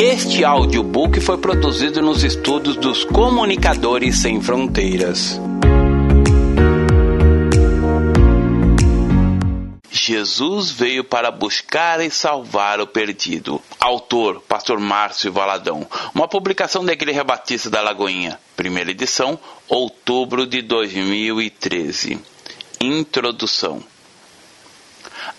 Este audiobook foi produzido nos estudos dos Comunicadores Sem Fronteiras. Jesus veio para buscar e salvar o perdido. Autor, Pastor Márcio Valadão. Uma publicação da Igreja Batista da Lagoinha. Primeira edição, outubro de 2013. Introdução.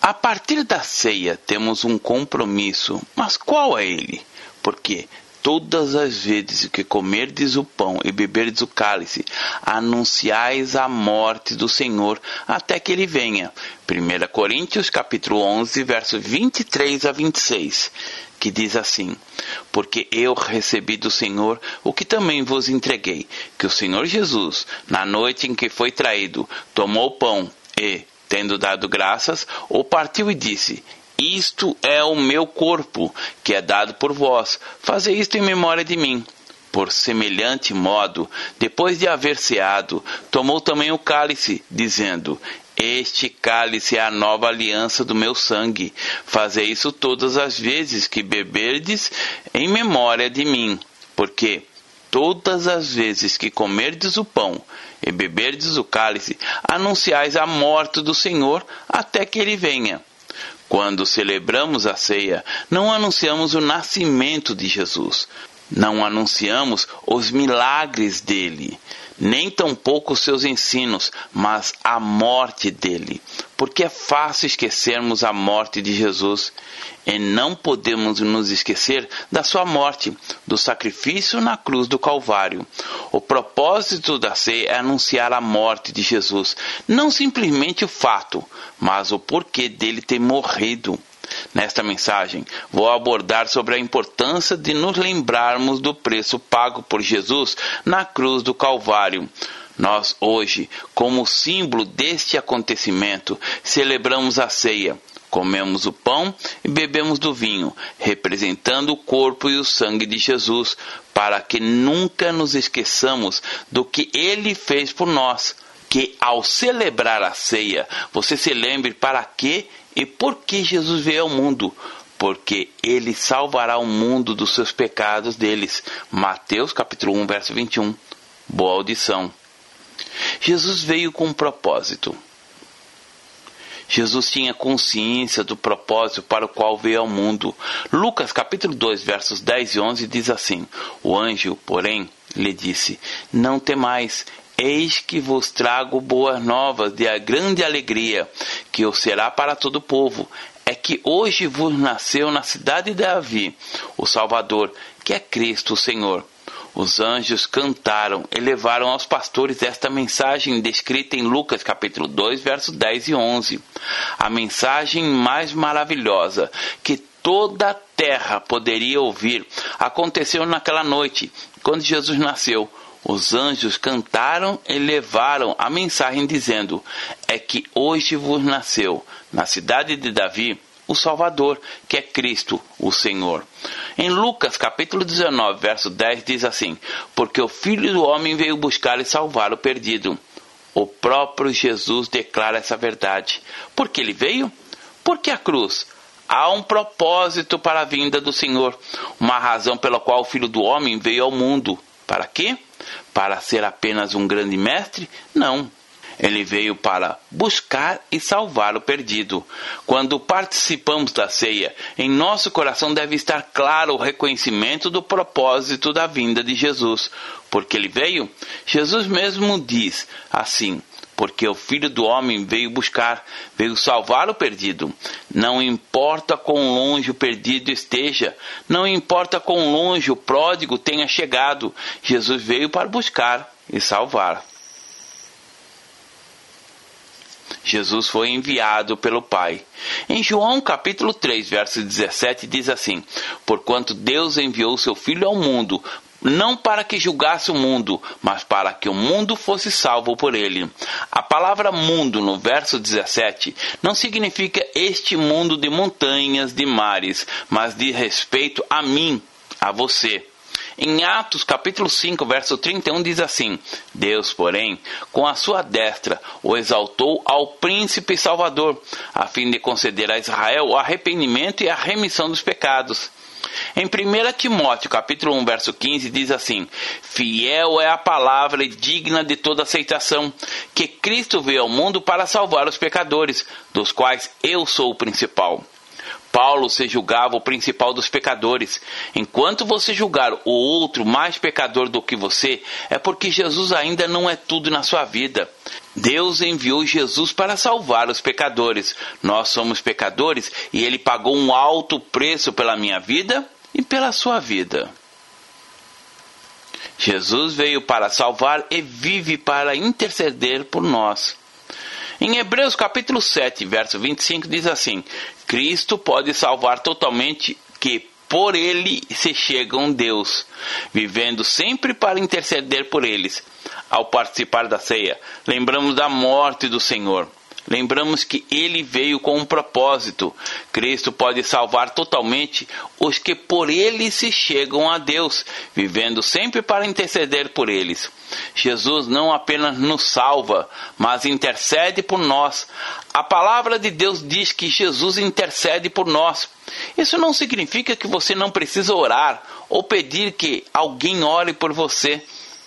A partir da ceia temos um compromisso, mas qual é ele? Porque todas as vezes que comerdes o pão e beberdes o cálice, anunciais a morte do Senhor até que ele venha. 1 Coríntios capítulo 11, verso 23 a 26, que diz assim: Porque eu recebi do Senhor o que também vos entreguei, que o Senhor Jesus, na noite em que foi traído, tomou o pão e, tendo dado graças, o partiu e disse: isto é o meu corpo, que é dado por vós. Fazei isto em memória de mim. Por semelhante modo, depois de haver ceado, tomou também o cálice, dizendo: Este cálice é a nova aliança do meu sangue. Fazei isso todas as vezes que beberdes em memória de mim. Porque todas as vezes que comerdes o pão e beberdes o cálice, anunciais a morte do Senhor até que ele venha. Quando celebramos a ceia, não anunciamos o nascimento de Jesus, não anunciamos os milagres dele, nem tampouco os seus ensinos, mas a morte dele. Porque é fácil esquecermos a morte de Jesus e não podemos nos esquecer da sua morte, do sacrifício na cruz do Calvário. O propósito da ceia é anunciar a morte de Jesus, não simplesmente o fato, mas o porquê dele ter morrido. Nesta mensagem, vou abordar sobre a importância de nos lembrarmos do preço pago por Jesus na cruz do Calvário. Nós, hoje, como símbolo deste acontecimento, celebramos a ceia. Comemos o pão e bebemos do vinho, representando o corpo e o sangue de Jesus, para que nunca nos esqueçamos do que ele fez por nós. Que ao celebrar a ceia, você se lembre para que e por que Jesus veio ao mundo? Porque ele salvará o mundo dos seus pecados deles. Mateus capítulo 1, verso 21. Boa audição. Jesus veio com um propósito. Jesus tinha consciência do propósito para o qual veio ao mundo. Lucas capítulo 2, versos 10 e 11 diz assim: O anjo, porém, lhe disse: Não temais, Eis que vos trago boas novas de a grande alegria, que o será para todo o povo. É que hoje vos nasceu na cidade de Davi o Salvador, que é Cristo o Senhor. Os anjos cantaram e levaram aos pastores esta mensagem descrita em Lucas capítulo 2, versos 10 e 11. A mensagem mais maravilhosa que toda a terra poderia ouvir aconteceu naquela noite, quando Jesus nasceu os anjos cantaram e levaram a mensagem dizendo: É que hoje vos nasceu, na cidade de Davi, o Salvador, que é Cristo, o Senhor. Em Lucas capítulo 19, verso 10 diz assim: Porque o Filho do homem veio buscar e salvar o perdido. O próprio Jesus declara essa verdade. Por que ele veio? Porque a cruz há um propósito para a vinda do Senhor, uma razão pela qual o Filho do homem veio ao mundo. Para quê? Para ser apenas um grande mestre? Não. Ele veio para buscar e salvar o perdido. Quando participamos da ceia, em nosso coração deve estar claro o reconhecimento do propósito da vinda de Jesus. Porque ele veio? Jesus mesmo diz assim: porque o Filho do Homem veio buscar, veio salvar o perdido. Não importa quão longe o perdido esteja, não importa quão longe o pródigo tenha chegado, Jesus veio para buscar e salvar. Jesus foi enviado pelo Pai. Em João capítulo 3, verso 17 diz assim: Porquanto Deus enviou seu filho ao mundo não para que julgasse o mundo, mas para que o mundo fosse salvo por ele. A palavra mundo no verso 17 não significa este mundo de montanhas, de mares, mas de respeito a mim, a você. Em Atos capítulo 5, verso 31 diz assim: Deus, porém, com a sua destra o exaltou ao príncipe salvador, a fim de conceder a Israel o arrependimento e a remissão dos pecados. Em 1 Timóteo, capítulo 1, verso 15, diz assim: Fiel é a palavra e digna de toda aceitação, que Cristo veio ao mundo para salvar os pecadores, dos quais eu sou o principal. Paulo se julgava o principal dos pecadores. Enquanto você julgar o outro mais pecador do que você, é porque Jesus ainda não é tudo na sua vida. Deus enviou Jesus para salvar os pecadores. Nós somos pecadores e ele pagou um alto preço pela minha vida e pela sua vida. Jesus veio para salvar e vive para interceder por nós. Em Hebreus capítulo 7, verso 25 diz assim: Cristo pode salvar totalmente que por ele se chegam Deus, vivendo sempre para interceder por eles. Ao participar da ceia, lembramos da morte do Senhor. Lembramos que ele veio com um propósito. Cristo pode salvar totalmente os que por ele se chegam a Deus, vivendo sempre para interceder por eles. Jesus não apenas nos salva, mas intercede por nós. A palavra de Deus diz que Jesus intercede por nós. Isso não significa que você não precisa orar ou pedir que alguém ore por você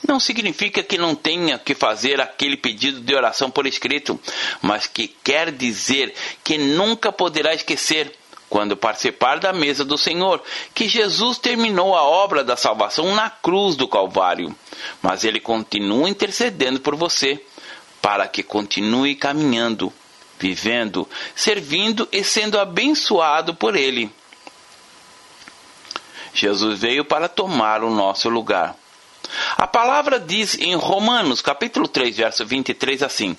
não significa que não tenha que fazer aquele pedido de oração por escrito, mas que quer dizer que nunca poderá esquecer, quando participar da mesa do Senhor, que Jesus terminou a obra da salvação na cruz do Calvário, mas ele continua intercedendo por você, para que continue caminhando, vivendo, servindo e sendo abençoado por ele. Jesus veio para tomar o nosso lugar. A palavra diz em Romanos, capítulo 3, verso 23 assim: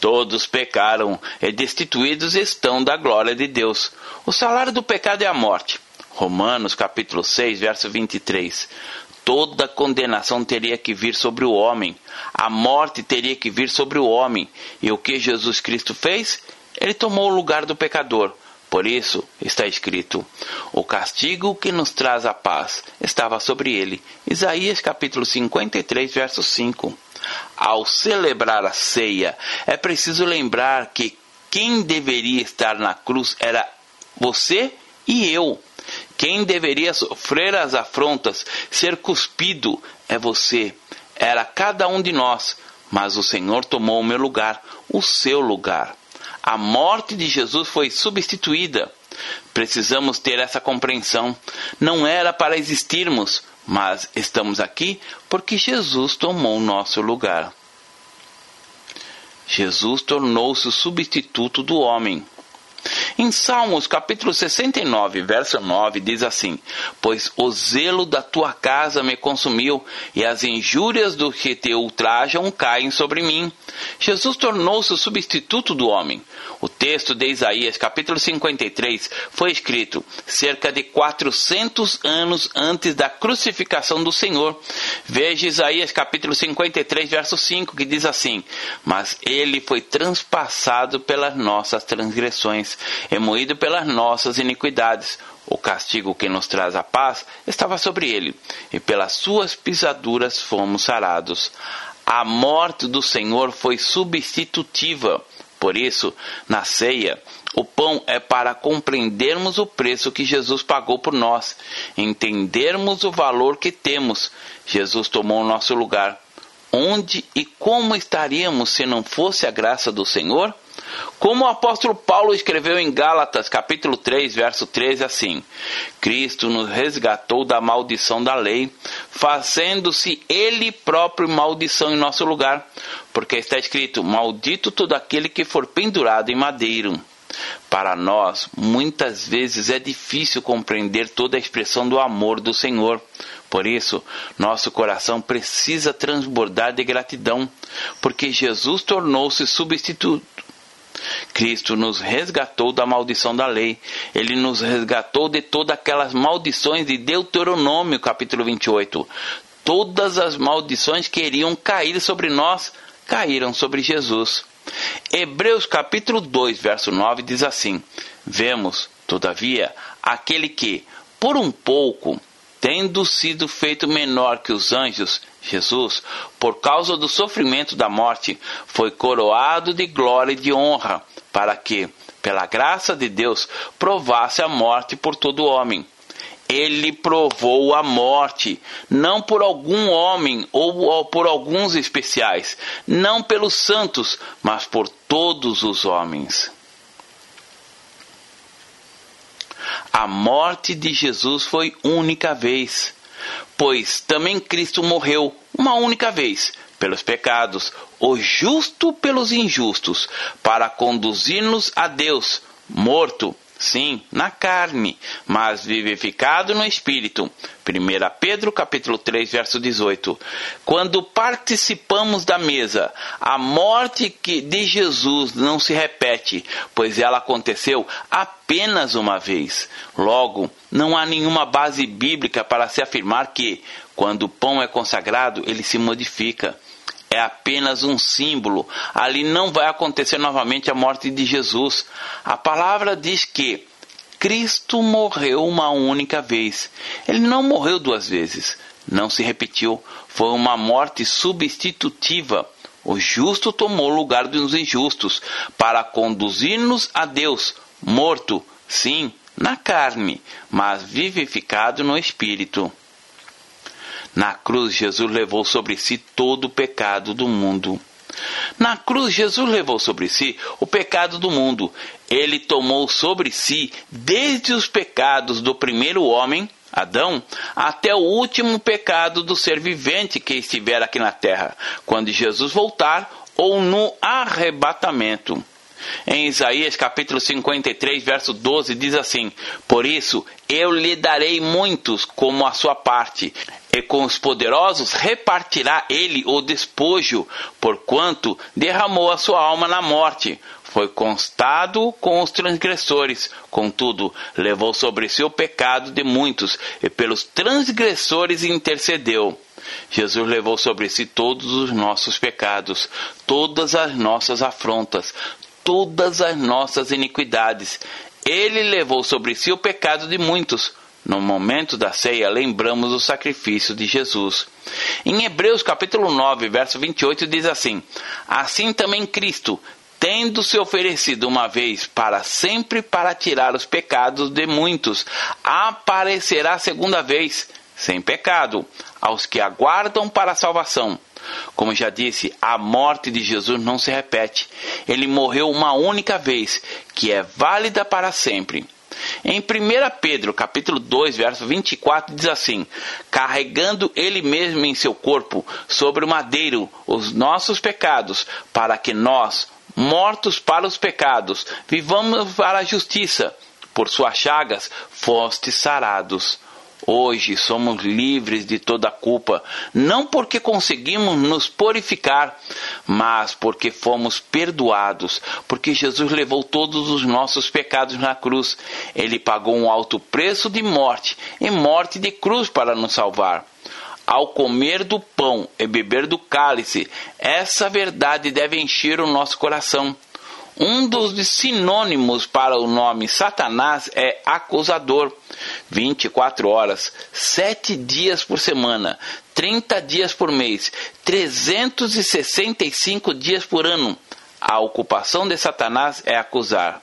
Todos pecaram e destituídos estão da glória de Deus. O salário do pecado é a morte. Romanos, capítulo 6, verso 23. Toda condenação teria que vir sobre o homem. A morte teria que vir sobre o homem. E o que Jesus Cristo fez? Ele tomou o lugar do pecador por isso está escrito: O castigo que nos traz a paz estava sobre ele. Isaías capítulo 53, verso 5. Ao celebrar a ceia, é preciso lembrar que quem deveria estar na cruz era você e eu. Quem deveria sofrer as afrontas, ser cuspido, é você. Era cada um de nós, mas o Senhor tomou o meu lugar, o seu lugar. A morte de Jesus foi substituída. Precisamos ter essa compreensão. Não era para existirmos, mas estamos aqui porque Jesus tomou nosso lugar. Jesus tornou-se o substituto do homem. Em Salmos capítulo 69, verso 9, diz assim: Pois o zelo da tua casa me consumiu, e as injúrias do que te ultrajam caem sobre mim. Jesus tornou-se o substituto do homem. O texto de Isaías, capítulo 53, foi escrito cerca de 400 anos antes da crucificação do Senhor. Veja Isaías, capítulo 53, verso 5, que diz assim: Mas ele foi transpassado pelas nossas transgressões é moído pelas nossas iniquidades. O castigo que nos traz a paz estava sobre ele, e pelas suas pisaduras fomos sarados. A morte do Senhor foi substitutiva. Por isso, na ceia, o pão é para compreendermos o preço que Jesus pagou por nós, entendermos o valor que temos. Jesus tomou o nosso lugar. Onde e como estaríamos se não fosse a graça do Senhor? Como o apóstolo Paulo escreveu em Gálatas, capítulo 3, verso 13, assim: Cristo nos resgatou da maldição da lei, fazendo-se ele próprio maldição em nosso lugar, porque está escrito: Maldito todo aquele que for pendurado em madeiro. Para nós, muitas vezes é difícil compreender toda a expressão do amor do Senhor. Por isso, nosso coração precisa transbordar de gratidão, porque Jesus tornou-se substituto Cristo nos resgatou da maldição da lei. Ele nos resgatou de todas aquelas maldições de Deuteronômio, capítulo 28. Todas as maldições que iriam cair sobre nós caíram sobre Jesus. Hebreus capítulo 2, verso 9 diz assim: Vemos, todavia, aquele que, por um pouco, tendo sido feito menor que os anjos, Jesus, por causa do sofrimento da morte, foi coroado de glória e de honra, para que, pela graça de Deus, provasse a morte por todo homem. ele provou a morte, não por algum homem ou por alguns especiais, não pelos santos, mas por todos os homens. A morte de Jesus foi única vez, pois também Cristo morreu uma única vez pelos pecados, o justo pelos injustos, para conduzir-nos a Deus, morto sim, na carne, mas vivificado no espírito. 1 Pedro capítulo 3, verso 18. Quando participamos da mesa, a morte de Jesus não se repete, pois ela aconteceu apenas uma vez. Logo, não há nenhuma base bíblica para se afirmar que, quando o pão é consagrado, ele se modifica é apenas um símbolo. Ali não vai acontecer novamente a morte de Jesus. A palavra diz que Cristo morreu uma única vez. Ele não morreu duas vezes. Não se repetiu. Foi uma morte substitutiva. O justo tomou o lugar dos injustos para conduzir-nos a Deus, morto, sim, na carne, mas vivificado no espírito. Na cruz, Jesus levou sobre si todo o pecado do mundo. Na cruz, Jesus levou sobre si o pecado do mundo. Ele tomou sobre si desde os pecados do primeiro homem, Adão, até o último pecado do ser vivente que estiver aqui na terra, quando Jesus voltar ou no arrebatamento. Em Isaías capítulo 53, verso 12, diz assim: Por isso eu lhe darei muitos como a sua parte, e com os poderosos repartirá ele o despojo, porquanto derramou a sua alma na morte. Foi constado com os transgressores, contudo, levou sobre si o pecado de muitos, e pelos transgressores intercedeu. Jesus levou sobre si todos os nossos pecados, todas as nossas afrontas, todas as nossas iniquidades. Ele levou sobre si o pecado de muitos no momento da ceia, lembramos o sacrifício de Jesus. Em Hebreus capítulo 9, verso 28 diz assim: Assim também Cristo, tendo se oferecido uma vez para sempre para tirar os pecados de muitos, aparecerá segunda vez, sem pecado, aos que aguardam para a salvação. Como já disse, a morte de Jesus não se repete. Ele morreu uma única vez, que é válida para sempre. Em 1 Pedro, capítulo 2, verso 24, diz assim: carregando ele mesmo em seu corpo sobre o madeiro os nossos pecados, para que nós, mortos para os pecados, vivamos para a justiça. Por suas chagas fostes sarados. Hoje somos livres de toda culpa, não porque conseguimos nos purificar, mas porque fomos perdoados, porque Jesus levou todos os nossos pecados na cruz. Ele pagou um alto preço de morte e morte de cruz para nos salvar. Ao comer do pão e beber do cálice, essa verdade deve encher o nosso coração. Um dos sinônimos para o nome Satanás é acusador. 24 horas, 7 dias por semana, 30 dias por mês, 365 dias por ano. A ocupação de Satanás é acusar.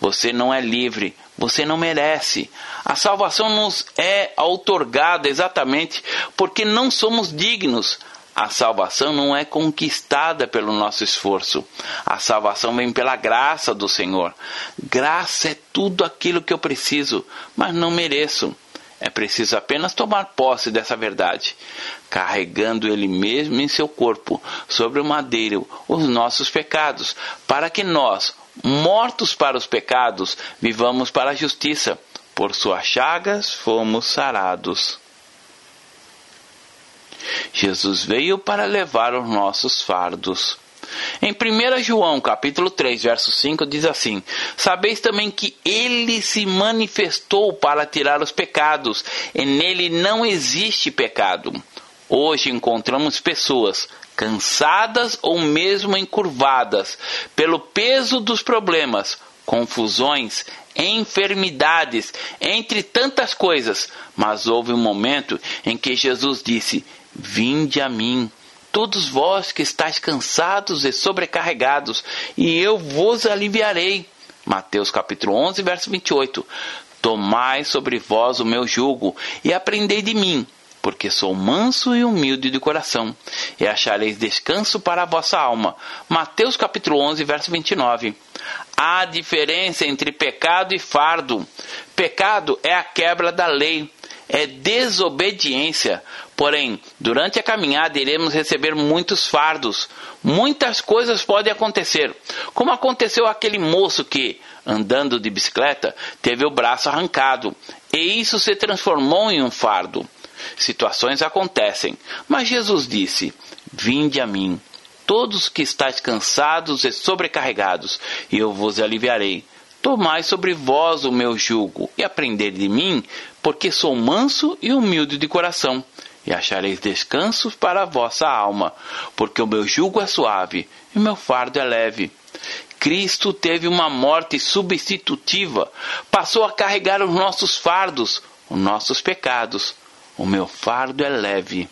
Você não é livre, você não merece. A salvação nos é outorgada exatamente porque não somos dignos. A salvação não é conquistada pelo nosso esforço. A salvação vem pela graça do Senhor. Graça é tudo aquilo que eu preciso, mas não mereço. É preciso apenas tomar posse dessa verdade, carregando Ele mesmo em seu corpo, sobre o madeiro, os nossos pecados, para que nós, mortos para os pecados, vivamos para a justiça. Por suas chagas fomos sarados. Jesus veio para levar os nossos fardos. Em 1 João, capítulo 3, verso 5, diz assim: Sabeis também que ele se manifestou para tirar os pecados, e nele não existe pecado. Hoje encontramos pessoas cansadas ou mesmo encurvadas pelo peso dos problemas, confusões, enfermidades, entre tantas coisas. Mas houve um momento em que Jesus disse: Vinde a mim, todos vós que estáis cansados e sobrecarregados, e eu vos aliviarei. Mateus capítulo 11, verso 28. Tomai sobre vós o meu jugo e aprendei de mim, porque sou manso e humilde de coração, e achareis descanso para a vossa alma. Mateus capítulo 11, verso 29. Há diferença entre pecado e fardo. Pecado é a quebra da lei, é desobediência. Porém, durante a caminhada iremos receber muitos fardos. Muitas coisas podem acontecer, como aconteceu aquele moço que, andando de bicicleta, teve o braço arrancado, e isso se transformou em um fardo. Situações acontecem, mas Jesus disse: Vinde a mim, todos que estáis cansados e sobrecarregados, e eu vos aliviarei. Tomai sobre vós o meu jugo e aprendei de mim, porque sou manso e humilde de coração, e achareis descanso para a vossa alma, porque o meu jugo é suave e o meu fardo é leve. Cristo teve uma morte substitutiva, passou a carregar os nossos fardos, os nossos pecados. O meu fardo é leve.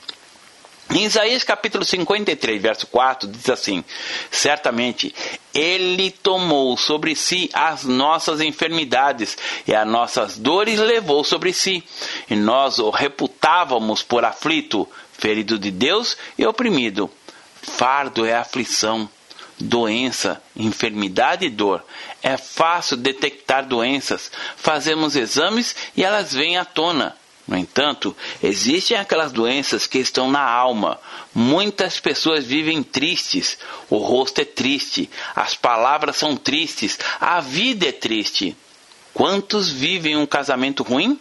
Em Isaías capítulo 53, verso 4, diz assim: Certamente ele tomou sobre si as nossas enfermidades e as nossas dores levou sobre si, e nós o reputávamos por aflito, ferido de Deus e oprimido. Fardo é aflição, doença, enfermidade e dor. É fácil detectar doenças, fazemos exames e elas vêm à tona. No entanto, existem aquelas doenças que estão na alma. Muitas pessoas vivem tristes, o rosto é triste, as palavras são tristes, a vida é triste. Quantos vivem um casamento ruim?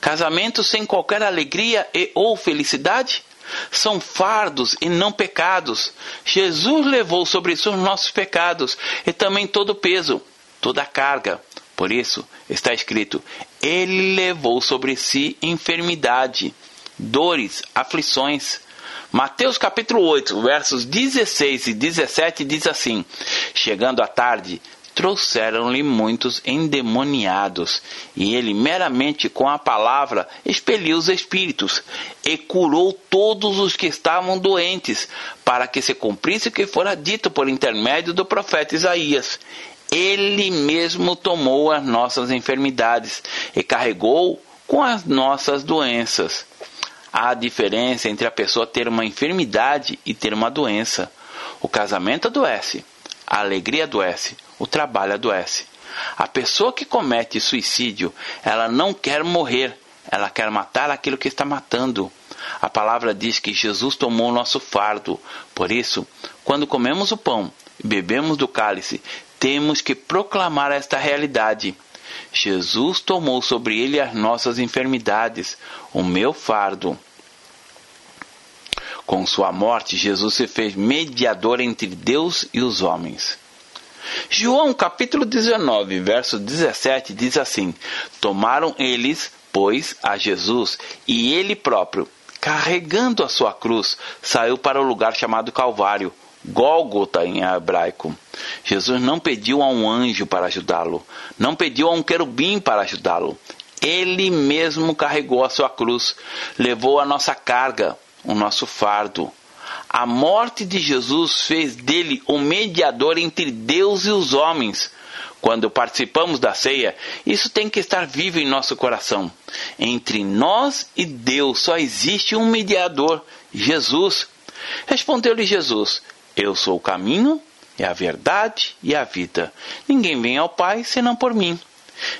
Casamento sem qualquer alegria e ou felicidade? São fardos e não pecados. Jesus levou sobre si os nossos pecados e também todo o peso, toda a carga. Por isso está escrito: Ele levou sobre si enfermidade, dores, aflições. Mateus capítulo 8, versos 16 e 17 diz assim: Chegando à tarde, trouxeram-lhe muitos endemoniados, e ele meramente com a palavra expeliu os espíritos e curou todos os que estavam doentes, para que se cumprisse o que fora dito por intermédio do profeta Isaías. Ele mesmo tomou as nossas enfermidades e carregou com as nossas doenças. Há diferença entre a pessoa ter uma enfermidade e ter uma doença. O casamento adoece, a alegria adoece, o trabalho adoece. A pessoa que comete suicídio, ela não quer morrer, ela quer matar aquilo que está matando. A palavra diz que Jesus tomou o nosso fardo. Por isso, quando comemos o pão e bebemos do cálice, temos que proclamar esta realidade. Jesus tomou sobre ele as nossas enfermidades, o meu fardo. Com sua morte, Jesus se fez mediador entre Deus e os homens. João capítulo 19, verso 17 diz assim: Tomaram eles, pois, a Jesus, e ele próprio, carregando a sua cruz, saiu para o lugar chamado Calvário Gólgota em hebraico. Jesus não pediu a um anjo para ajudá-lo, não pediu a um querubim para ajudá-lo. Ele mesmo carregou a sua cruz, levou a nossa carga, o nosso fardo. A morte de Jesus fez dele o mediador entre Deus e os homens. Quando participamos da ceia, isso tem que estar vivo em nosso coração. Entre nós e Deus só existe um mediador, Jesus. Respondeu-lhe Jesus: eu sou o caminho, e a verdade e a vida. Ninguém vem ao Pai senão por mim.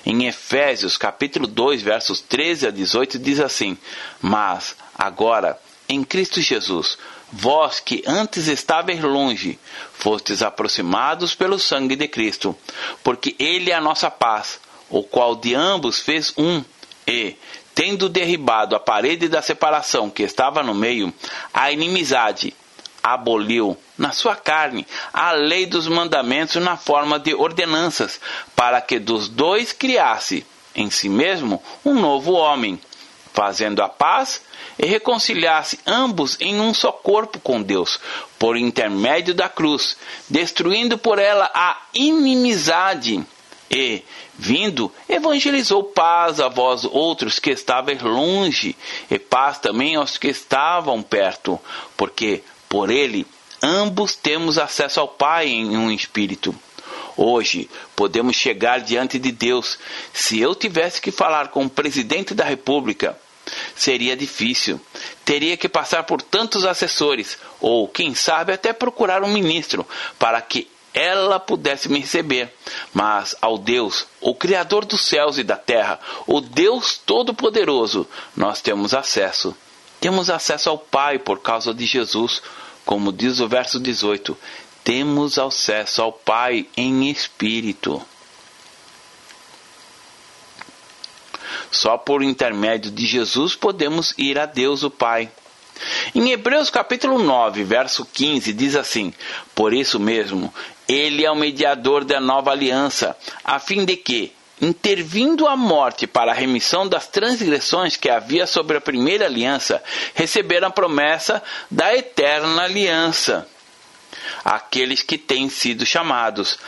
Em Efésios capítulo 2, versos 13 a 18 diz assim: Mas agora, em Cristo Jesus, vós que antes estáveis longe, fostes aproximados pelo sangue de Cristo, porque ele é a nossa paz, o qual de ambos fez um, e, tendo derribado a parede da separação que estava no meio, a inimizade, aboliu na sua carne a lei dos mandamentos na forma de ordenanças, para que dos dois criasse em si mesmo um novo homem, fazendo a paz e reconciliasse ambos em um só corpo com Deus, por intermédio da cruz, destruindo por ela a inimizade. E, vindo, evangelizou paz a vós outros que estavam longe, e paz também aos que estavam perto, porque por ele, ambos temos acesso ao Pai em um espírito. Hoje podemos chegar diante de Deus. Se eu tivesse que falar com o presidente da República, seria difícil. Teria que passar por tantos assessores, ou quem sabe até procurar um ministro, para que ela pudesse me receber. Mas ao Deus, o Criador dos céus e da terra, o Deus Todo-Poderoso, nós temos acesso. Temos acesso ao Pai por causa de Jesus, como diz o verso 18. Temos acesso ao Pai em espírito. Só por intermédio de Jesus podemos ir a Deus o Pai. Em Hebreus capítulo 9, verso 15, diz assim: Por isso mesmo, ele é o mediador da nova aliança, a fim de que, intervindo a morte para a remissão das transgressões que havia sobre a primeira aliança, receberam a promessa da eterna aliança. Aqueles que têm sido chamados,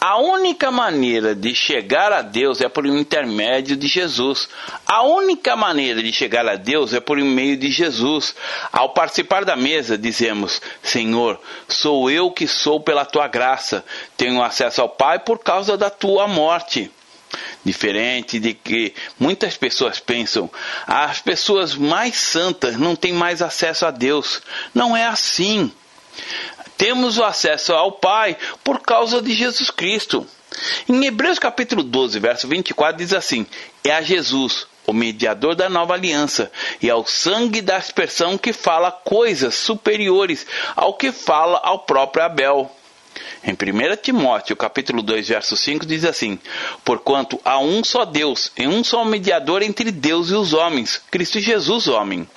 a única maneira de chegar a Deus é por intermédio de Jesus. A única maneira de chegar a Deus é por meio de Jesus. Ao participar da mesa, dizemos: Senhor, sou eu que sou pela tua graça. Tenho acesso ao Pai por causa da tua morte. Diferente de que muitas pessoas pensam, as pessoas mais santas não têm mais acesso a Deus. Não é assim temos o acesso ao Pai por causa de Jesus Cristo. Em Hebreus capítulo 12, verso 24 diz assim: É a Jesus, o mediador da nova aliança, e ao sangue da aspersão que fala coisas superiores ao que fala ao próprio Abel. Em 1 Timóteo, capítulo 2, verso 5 diz assim: Porquanto há um só Deus e um só mediador entre Deus e os homens, Cristo Jesus, homem.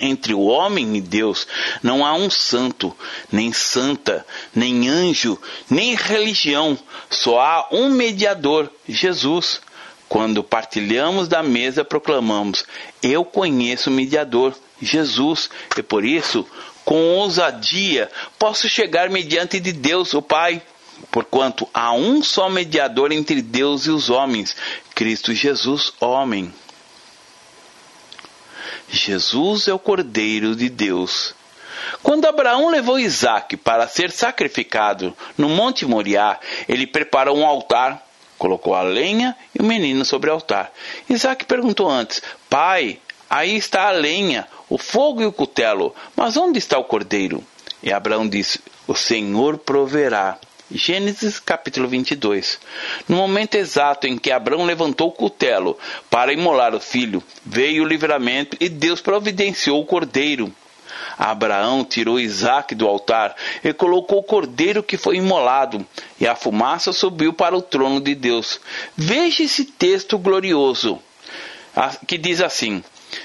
Entre o homem e Deus não há um santo, nem santa, nem anjo, nem religião, só há um mediador, Jesus. Quando partilhamos da mesa, proclamamos: Eu conheço o mediador, Jesus, e por isso, com ousadia, posso chegar mediante de Deus, o Pai. Porquanto há um só mediador entre Deus e os homens, Cristo Jesus, homem. Jesus é o Cordeiro de Deus. Quando Abraão levou Isaac para ser sacrificado no Monte Moriá, ele preparou um altar, colocou a lenha e o menino sobre o altar. Isaac perguntou antes: Pai, aí está a lenha, o fogo e o cutelo, mas onde está o cordeiro? E Abraão disse: O Senhor proverá. Gênesis capítulo 22. No momento exato em que Abraão levantou o cutelo para imolar o filho, veio o livramento e Deus providenciou o cordeiro. Abraão tirou Isaac do altar e colocou o cordeiro que foi imolado, e a fumaça subiu para o trono de Deus. Veja esse texto glorioso, que diz assim: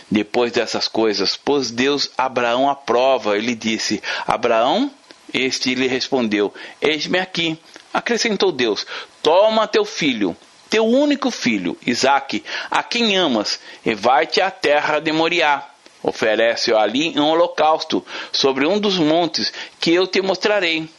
Depois dessas coisas, pôs Deus Abraão à prova, e lhe disse: Abraão, este lhe respondeu: Eis-me aqui. Acrescentou Deus: Toma teu filho, teu único filho, Isaque, a quem amas, e vai-te à terra de Moriá. Oferece-o ali um holocausto sobre um dos montes que eu te mostrarei.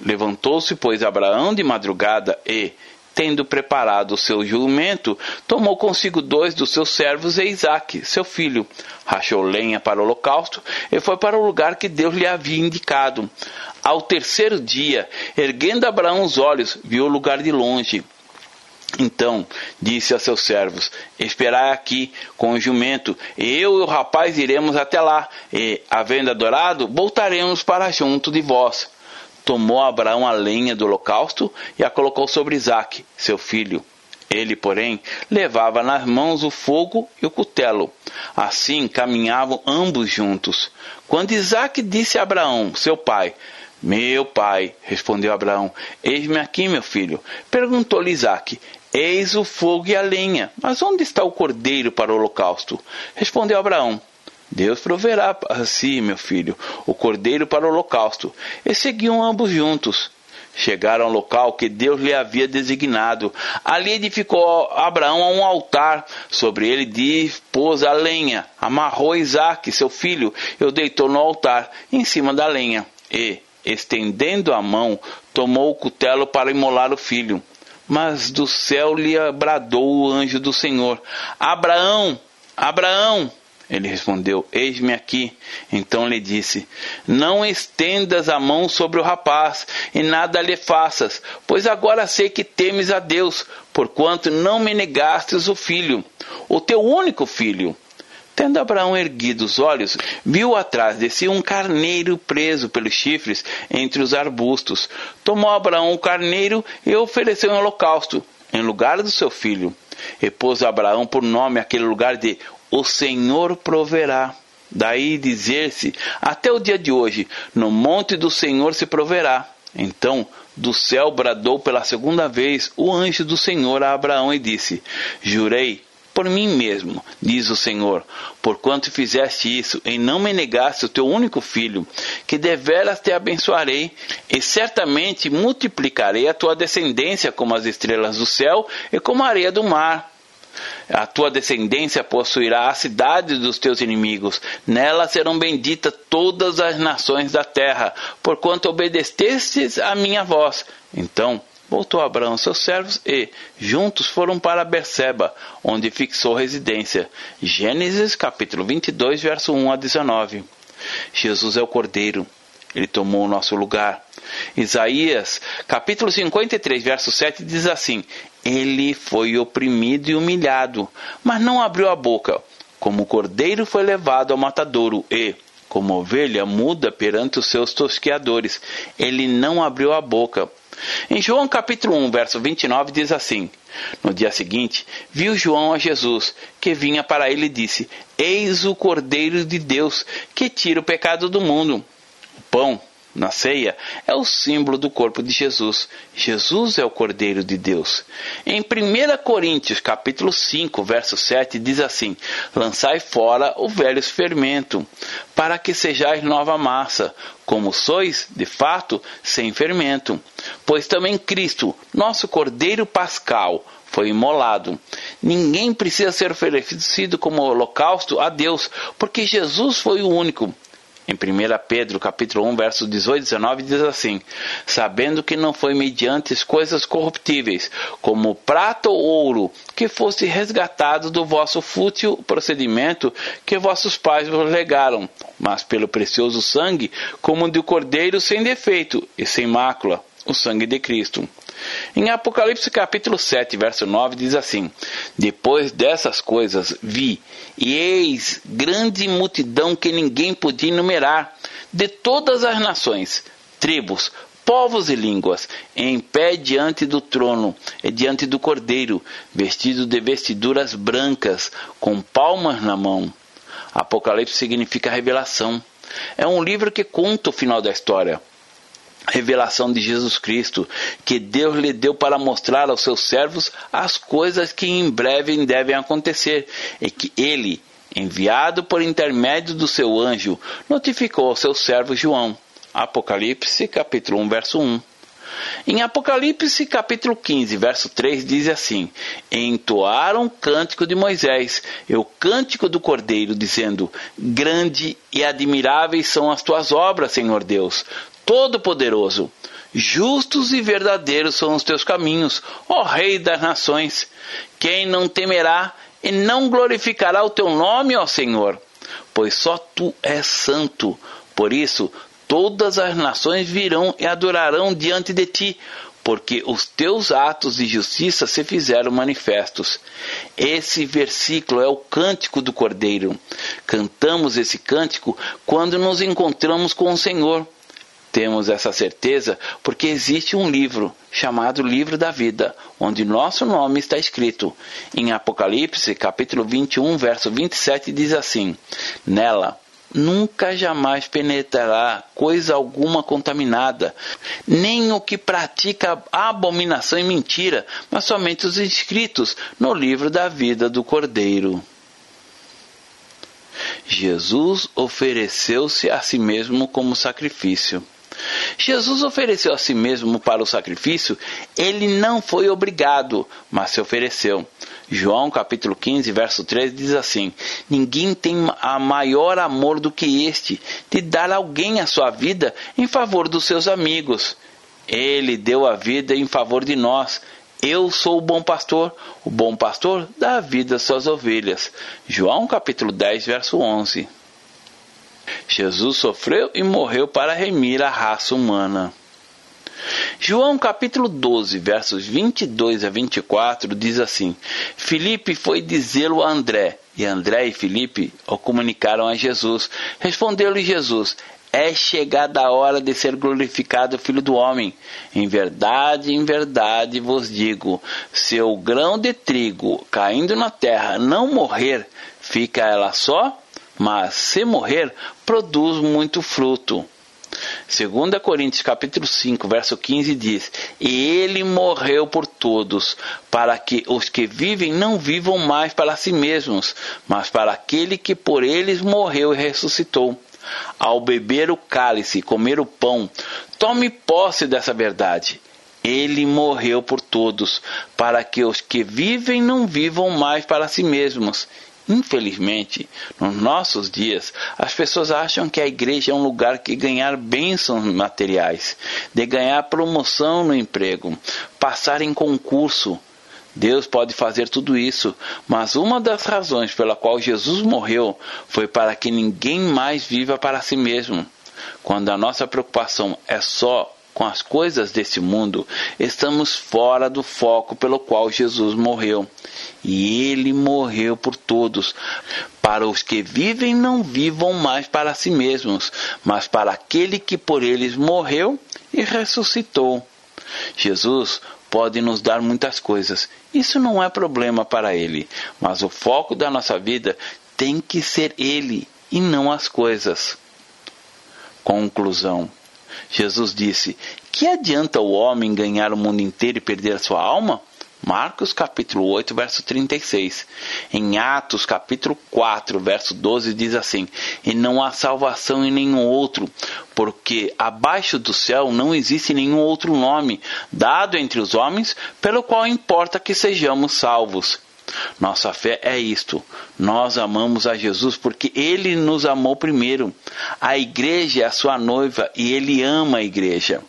Levantou-se, pois, Abraão de madrugada e, tendo preparado o seu jumento, tomou consigo dois dos seus servos e Isaque, seu filho, rachou lenha para o holocausto e foi para o lugar que Deus lhe havia indicado. Ao terceiro dia, erguendo Abraão os olhos, viu o lugar de longe. Então disse a seus servos: Esperai aqui com o jumento, e eu e o rapaz iremos até lá, e, havendo adorado, voltaremos para junto de vós. Tomou Abraão a lenha do holocausto e a colocou sobre Isaque, seu filho. Ele, porém, levava nas mãos o fogo e o cutelo. Assim caminhavam ambos juntos. Quando Isaque disse a Abraão, seu pai, Meu pai, respondeu Abraão, eis-me aqui, meu filho. Perguntou-lhe Isaque, Eis o fogo e a lenha, mas onde está o cordeiro para o holocausto? Respondeu Abraão, Deus proverá para si, meu filho, o cordeiro para o holocausto. E seguiam ambos juntos. Chegaram ao local que Deus lhe havia designado. Ali edificou Abraão um altar. Sobre ele dispôs a lenha. Amarrou Isaque, seu filho, e o deitou no altar, em cima da lenha. E, estendendo a mão, tomou o cutelo para imolar o filho. Mas do céu lhe bradou o anjo do Senhor: Abraão, Abraão! Ele respondeu: Eis-me aqui. Então lhe disse: Não estendas a mão sobre o rapaz, e nada lhe faças, pois agora sei que temes a Deus, porquanto não me negastes o filho, o teu único filho. Tendo Abraão erguido os olhos, viu atrás de si um carneiro preso pelos chifres entre os arbustos. Tomou Abraão o carneiro e ofereceu em holocausto, em lugar do seu filho. E pôs Abraão por nome aquele lugar de o Senhor proverá. Daí dizer-se, até o dia de hoje, no monte do Senhor se proverá. Então, do céu bradou pela segunda vez o anjo do Senhor a Abraão e disse: Jurei por mim mesmo, diz o Senhor, porquanto fizeste isso e não me negaste o teu único filho, que deveras te abençoarei, e certamente multiplicarei a tua descendência como as estrelas do céu e como a areia do mar. A tua descendência possuirá a cidade dos teus inimigos. Nela serão benditas todas as nações da terra, porquanto obedecestes a minha voz. Então voltou Abraão seus servos e, juntos, foram para Berseba, onde fixou residência. Gênesis capítulo 22, verso 1 a 19. Jesus é o Cordeiro. Ele tomou o nosso lugar. Isaías, capítulo 53, verso 7 diz assim: Ele foi oprimido e humilhado, mas não abriu a boca. Como o cordeiro foi levado ao matadouro e, como ovelha muda perante os seus tosqueadores, ele não abriu a boca. Em João capítulo 1, verso 29 diz assim: No dia seguinte, viu João a Jesus, que vinha para ele e disse: Eis o Cordeiro de Deus, que tira o pecado do mundo. O pão na ceia é o símbolo do corpo de Jesus. Jesus é o Cordeiro de Deus. Em 1 Coríntios, capítulo 5, verso 7, diz assim: Lançai fora o velho fermento, para que sejais nova massa, como sois, de fato, sem fermento. Pois também Cristo, nosso Cordeiro Pascal, foi imolado. Ninguém precisa ser oferecido como holocausto a Deus, porque Jesus foi o único em 1 Pedro, capítulo 1, versos 18 e 19, diz assim: Sabendo que não foi mediante coisas corruptíveis, como prata ou ouro, que fosse resgatado do vosso fútil procedimento que vossos pais vos legaram, mas pelo precioso sangue, como de cordeiro sem defeito e sem mácula, o sangue de Cristo. Em Apocalipse capítulo 7, verso 9 diz assim: Depois dessas coisas vi, e eis grande multidão que ninguém podia enumerar, de todas as nações, tribos, povos e línguas, em pé diante do trono e diante do cordeiro, vestido de vestiduras brancas, com palmas na mão. Apocalipse significa revelação. É um livro que conta o final da história revelação de Jesus Cristo, que Deus lhe deu para mostrar aos seus servos as coisas que em breve devem acontecer, e que ele, enviado por intermédio do seu anjo, notificou ao seu servo João. Apocalipse, capítulo 1, verso 1. Em Apocalipse capítulo 15, verso 3 diz assim: Entoaram o cântico de Moisés e o cântico do Cordeiro, dizendo: Grande e admiráveis são as tuas obras, Senhor Deus, Todo-Poderoso. Justos e verdadeiros são os teus caminhos, ó Rei das nações. Quem não temerá e não glorificará o teu nome, ó Senhor? Pois só tu és santo. Por isso, todas as nações virão e adorarão diante de ti, porque os teus atos de justiça se fizeram manifestos. Esse versículo é o cântico do Cordeiro. Cantamos esse cântico quando nos encontramos com o Senhor. Temos essa certeza porque existe um livro chamado Livro da Vida, onde nosso nome está escrito. Em Apocalipse, capítulo 21, verso 27, diz assim: Nela nunca jamais penetrará coisa alguma contaminada, nem o que pratica abominação e mentira, mas somente os inscritos no livro da vida do Cordeiro. Jesus ofereceu-se a si mesmo como sacrifício. Jesus ofereceu a si mesmo para o sacrifício, ele não foi obrigado, mas se ofereceu. João capítulo 15, verso 13 diz assim: Ninguém tem a maior amor do que este, de dar alguém a sua vida em favor dos seus amigos. Ele deu a vida em favor de nós. Eu sou o bom pastor, o bom pastor dá a vida às suas ovelhas. João capítulo 10, verso 11. Jesus sofreu e morreu para remir a raça humana. João capítulo 12, versos 22 a 24 diz assim: Filipe foi dizê-lo a André, e André e Filipe o comunicaram a Jesus. Respondeu-lhe Jesus: é chegada a hora de ser glorificado o Filho do Homem. Em verdade, em verdade vos digo: se o grão de trigo caindo na terra não morrer, fica ela só, mas se morrer, produz muito fruto. 2 Coríntios capítulo 5, verso 15 diz: E ele morreu por todos, para que os que vivem não vivam mais para si mesmos, mas para aquele que por eles morreu e ressuscitou ao beber o cálice e comer o pão, tome posse dessa verdade. Ele morreu por todos, para que os que vivem não vivam mais para si mesmos. Infelizmente, nos nossos dias, as pessoas acham que a igreja é um lugar que ganhar bênçãos materiais, de ganhar promoção no emprego, passar em concurso, Deus pode fazer tudo isso, mas uma das razões pela qual Jesus morreu foi para que ninguém mais viva para si mesmo. Quando a nossa preocupação é só com as coisas desse mundo, estamos fora do foco pelo qual Jesus morreu. E ele morreu por todos, para os que vivem não vivam mais para si mesmos, mas para aquele que por eles morreu e ressuscitou. Jesus pode nos dar muitas coisas. Isso não é problema para Ele, mas o foco da nossa vida tem que ser Ele e não as coisas. Conclusão. Jesus disse: Que adianta o homem ganhar o mundo inteiro e perder a sua alma? Marcos capítulo 8, verso 36. Em Atos capítulo 4, verso 12 diz assim: E não há salvação em nenhum outro, porque abaixo do céu não existe nenhum outro nome dado entre os homens pelo qual importa que sejamos salvos. Nossa fé é isto. Nós amamos a Jesus porque ele nos amou primeiro. A igreja é a sua noiva e ele ama a igreja.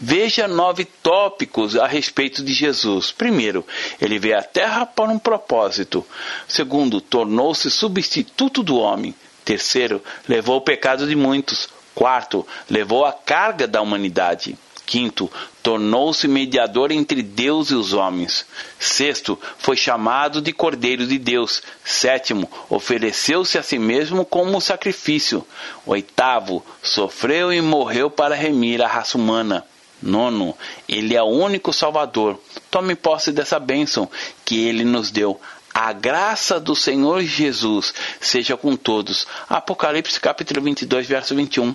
Veja nove tópicos a respeito de Jesus. Primeiro, ele veio à Terra para um propósito. Segundo, tornou-se substituto do homem. Terceiro, levou o pecado de muitos. Quarto, levou a carga da humanidade. Quinto, tornou-se mediador entre Deus e os homens. Sexto, foi chamado de Cordeiro de Deus. Sétimo, ofereceu-se a si mesmo como sacrifício. Oitavo, sofreu e morreu para remir a raça humana. Nono, ele é o único Salvador. Tome posse dessa bênção que ele nos deu. A graça do Senhor Jesus seja com todos. Apocalipse capítulo 22, verso 21.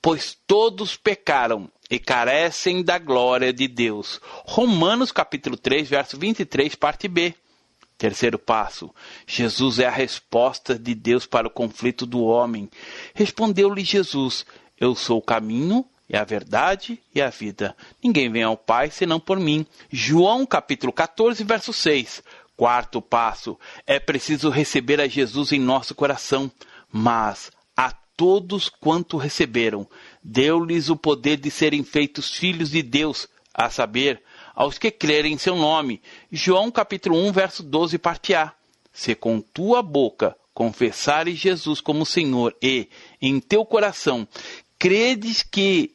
pois todos pecaram e carecem da glória de Deus. Romanos capítulo 3, verso 23, parte B. Terceiro passo: Jesus é a resposta de Deus para o conflito do homem. Respondeu-lhe Jesus: Eu sou o caminho, e a verdade e a vida. Ninguém vem ao Pai senão por mim. João capítulo 14, verso 6. Quarto passo: é preciso receber a Jesus em nosso coração, mas todos quanto receberam, deu-lhes o poder de serem feitos filhos de Deus, a saber, aos que crerem em seu nome. João capítulo 1, verso 12, parte A. Se com tua boca confessares Jesus como Senhor e em teu coração credes que